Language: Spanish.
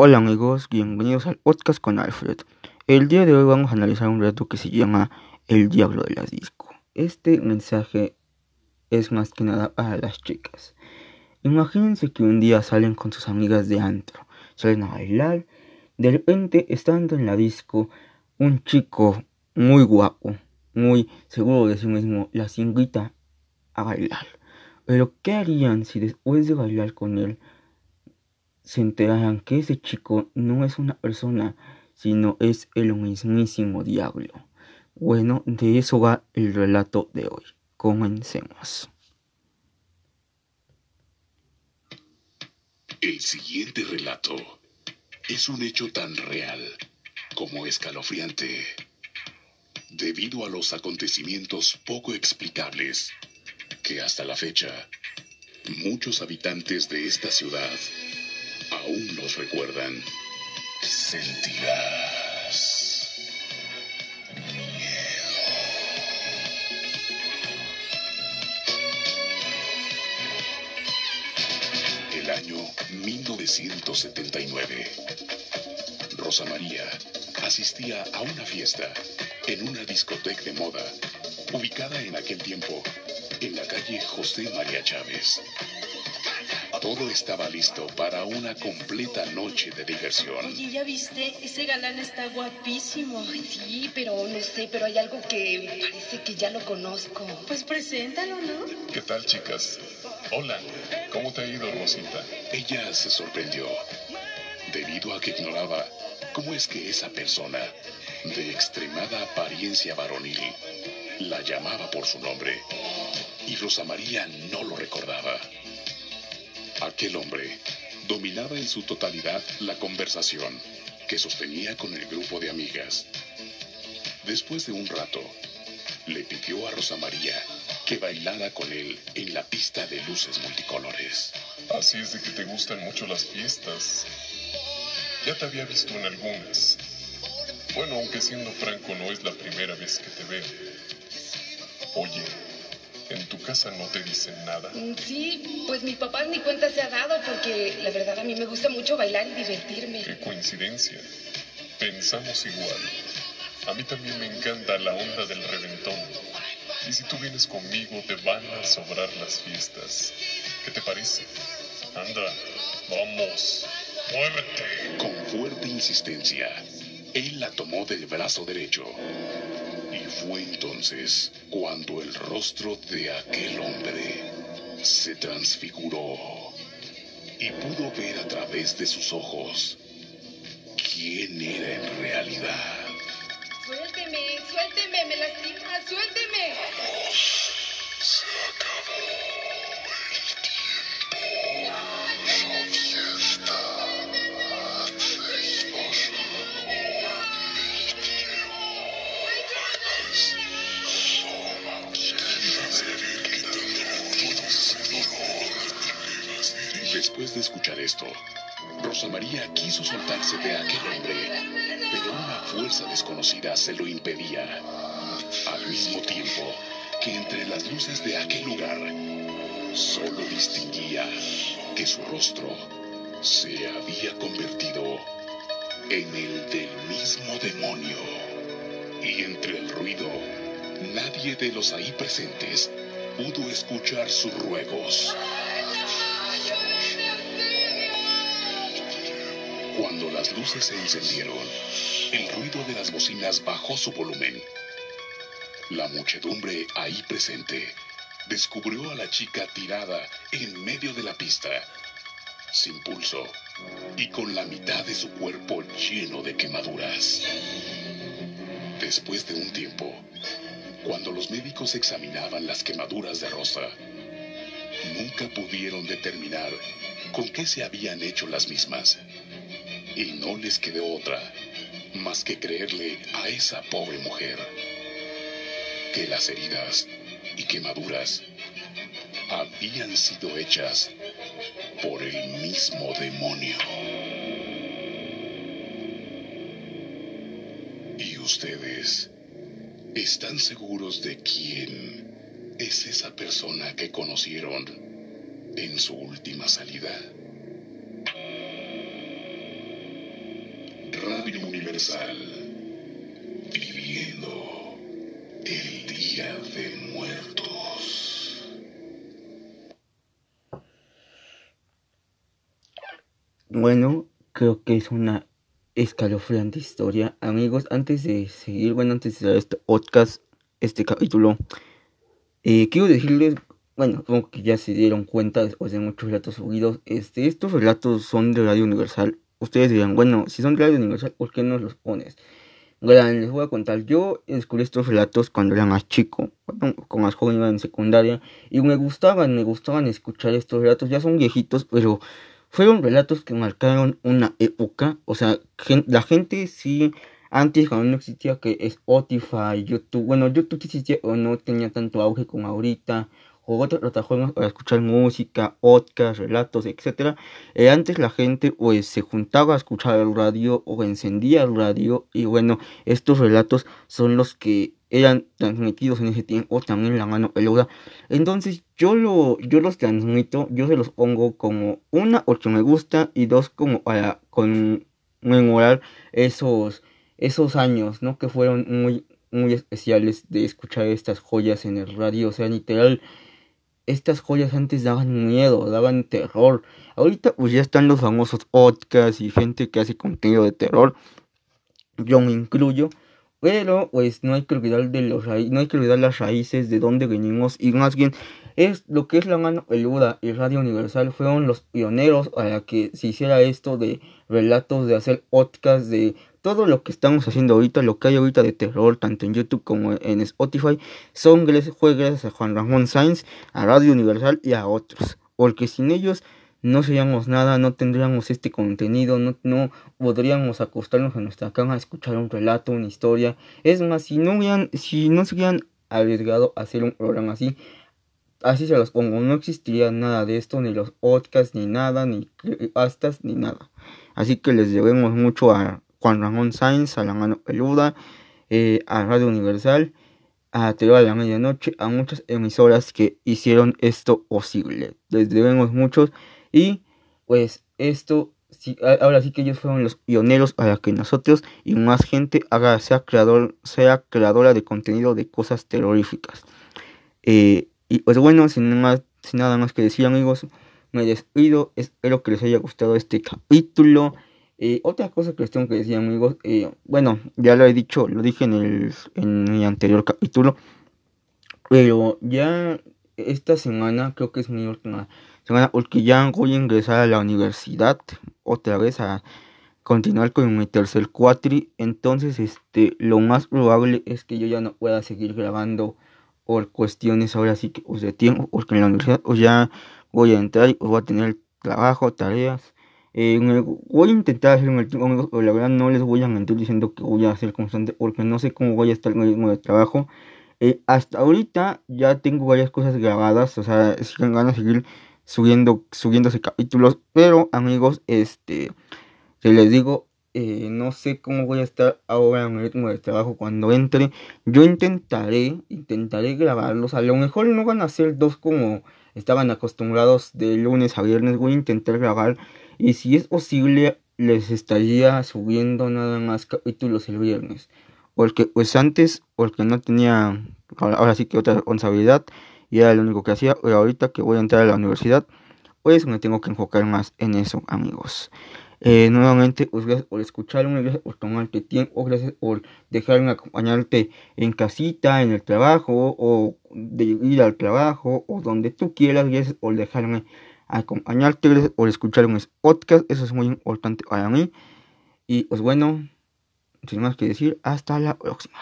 Hola amigos, bienvenidos al podcast con Alfred. El día de hoy vamos a analizar un reto que se llama El Diablo de la Disco. Este mensaje es más que nada para las chicas. Imagínense que un día salen con sus amigas de antro, salen a bailar, de repente estando en la disco, un chico muy guapo, muy seguro de sí mismo, las invita a bailar. Pero ¿qué harían si después de bailar con él se enteraran que ese chico no es una persona, sino es el mismísimo diablo. Bueno, de eso va el relato de hoy. Comencemos. El siguiente relato es un hecho tan real como escalofriante, debido a los acontecimientos poco explicables que hasta la fecha muchos habitantes de esta ciudad aún los recuerdan. Sentirás miedo. El año 1979. Rosa María asistía a una fiesta en una discoteca de moda ubicada en aquel tiempo en la calle José María Chávez. Todo estaba listo para una completa noche de diversión. Oye, ¿ya viste? Ese galán está guapísimo. Ay, sí, pero no sé, pero hay algo que parece que ya lo conozco. Pues preséntalo, ¿no? ¿Qué tal, chicas? Hola, ¿cómo te ha ido, Rosita? Ella se sorprendió, debido a que ignoraba cómo es que esa persona, de extremada apariencia varonil, la llamaba por su nombre. Y Rosa María no lo recordaba. Aquel hombre dominaba en su totalidad la conversación que sostenía con el grupo de amigas. Después de un rato, le pidió a Rosa María que bailara con él en la pista de luces multicolores. Así es de que te gustan mucho las fiestas. Ya te había visto en algunas. Bueno, aunque siendo franco no es la primera vez que te veo. Oye, ¿En tu casa no te dicen nada? Mm, sí, pues mi papá ni cuenta se ha dado porque la verdad a mí me gusta mucho bailar y divertirme. Qué coincidencia. Pensamos igual. A mí también me encanta la onda del reventón. Y si tú vienes conmigo te van a sobrar las fiestas. ¿Qué te parece? Anda, vamos, muévete. Con fuerte insistencia, él la tomó del brazo derecho fue entonces cuando el rostro de aquel hombre se transfiguró y pudo ver a través de sus ojos quién era en realidad. Suélteme, suélteme, me lastima, suélteme. Escuchar esto, Rosa María quiso soltarse de aquel hombre, pero una fuerza desconocida se lo impedía. Al mismo tiempo que entre las luces de aquel lugar, solo distinguía que su rostro se había convertido en el del mismo demonio. Y entre el ruido, nadie de los ahí presentes pudo escuchar sus ruegos. Cuando las luces se encendieron, el ruido de las bocinas bajó su volumen. La muchedumbre ahí presente descubrió a la chica tirada en medio de la pista, sin pulso y con la mitad de su cuerpo lleno de quemaduras. Después de un tiempo, cuando los médicos examinaban las quemaduras de Rosa, nunca pudieron determinar con qué se habían hecho las mismas y no les quedó otra más que creerle a esa pobre mujer que las heridas y quemaduras habían sido hechas por el mismo demonio. ¿Y ustedes están seguros de quién es esa persona que conocieron en su última salida? Universal. Viviendo el Día de Muertos. Bueno, creo que es una escalofriante historia. Amigos, antes de seguir, bueno, antes de este podcast, este capítulo, eh, quiero decirles, bueno, como que ya se dieron cuenta después de muchos relatos subidos, este, estos relatos son de Radio Universal. Ustedes dirán, bueno, si son de Radio Universal, ¿por qué no los pones? Bueno, les voy a contar, yo descubrí estos relatos cuando era más chico, bueno, con más joven iba en secundaria, y me gustaban, me gustaban escuchar estos relatos, ya son viejitos, pero fueron relatos que marcaron una época, o sea, la gente sí, antes cuando no existía que Spotify, YouTube, bueno, YouTube existía o no tenía tanto auge como ahorita, o otras plataformas para escuchar música, podcast, relatos, etc. Eh, antes la gente pues se juntaba a escuchar el radio o encendía el radio y bueno, estos relatos son los que eran transmitidos en ese tiempo también la mano peluda. Entonces yo lo, yo los transmito, yo se los pongo como una porque me gusta y dos como para conmemorar esos, esos años, ¿no? Que fueron muy, muy especiales de escuchar estas joyas en el radio. O sea, literal, estas joyas antes daban miedo, daban terror. Ahorita pues ya están los famosos podcasts y gente que hace contenido de terror. Yo me incluyo. Pero pues no hay que olvidar de los no hay que olvidar las raíces de dónde venimos y más bien es lo que es la mano peluda y Radio Universal fueron los pioneros para que se hiciera esto de relatos, de hacer podcasts, de todo lo que estamos haciendo ahorita, lo que hay ahorita de terror, tanto en YouTube como en Spotify, son fue gracias a Juan Ramón Sainz, a Radio Universal y a otros, porque sin ellos no seríamos nada, no tendríamos este contenido, no, no podríamos acostarnos en nuestra cama a escuchar un relato, una historia. Es más, si no hubieran, si no se hubieran arriesgado a hacer un programa así, así se los pongo, no existiría nada de esto, ni los podcasts, ni nada, ni pastas, ni nada. Así que les debemos mucho a Juan Ramón Sainz, a la mano peluda, eh, a Radio Universal, a Teo a la Medianoche, a muchas emisoras que hicieron esto posible. Les debemos muchos y pues esto, ahora sí que ellos fueron los pioneros para que nosotros y más gente haga, sea, creador, sea creadora de contenido de cosas terroríficas. Eh, y pues bueno, sin, más, sin nada más que decir amigos, me despido. Espero que les haya gustado este capítulo. Eh, otra cosa que les tengo que decir amigos, eh, bueno, ya lo he dicho, lo dije en el, en mi anterior capítulo, pero ya esta semana creo que es mi última porque ya voy a ingresar a la universidad otra vez a continuar con mi tercer cuatri. Entonces, este, lo más probable es que yo ya no pueda seguir grabando por cuestiones ahora sí que pues, de tiempo, porque en la universidad pues, ya voy a entrar pues, voy a tener trabajo, tareas. Eh, voy a intentar hacer un pero la verdad no les voy a mentir diciendo que voy a ser constante porque no sé cómo voy a estar en el ritmo de trabajo. Eh, hasta ahorita ya tengo varias cosas grabadas, o sea, si ganas de seguir subiendo, subiéndose capítulos. Pero amigos, este, se les digo, eh, no sé cómo voy a estar ahora en el ritmo de trabajo cuando entre. Yo intentaré, intentaré grabarlos. A lo mejor no van a ser dos como estaban acostumbrados de lunes a viernes. Voy a intentar grabar. Y si es posible, les estaría subiendo nada más capítulos el viernes. Porque pues antes, porque no tenía ahora sí que otra responsabilidad y era lo único que hacía. Pero ahorita que voy a entrar a la universidad, pues me tengo que enfocar más en eso, amigos. Eh, nuevamente, pues gracias por escucharme, gracias por tomarte tiempo, gracias por dejarme acompañarte en casita, en el trabajo, o de ir al trabajo, o donde tú quieras, gracias por dejarme acompañarte, gracias por escuchar mis podcast, eso es muy importante para mí. Y pues bueno, sin más que decir, hasta la próxima.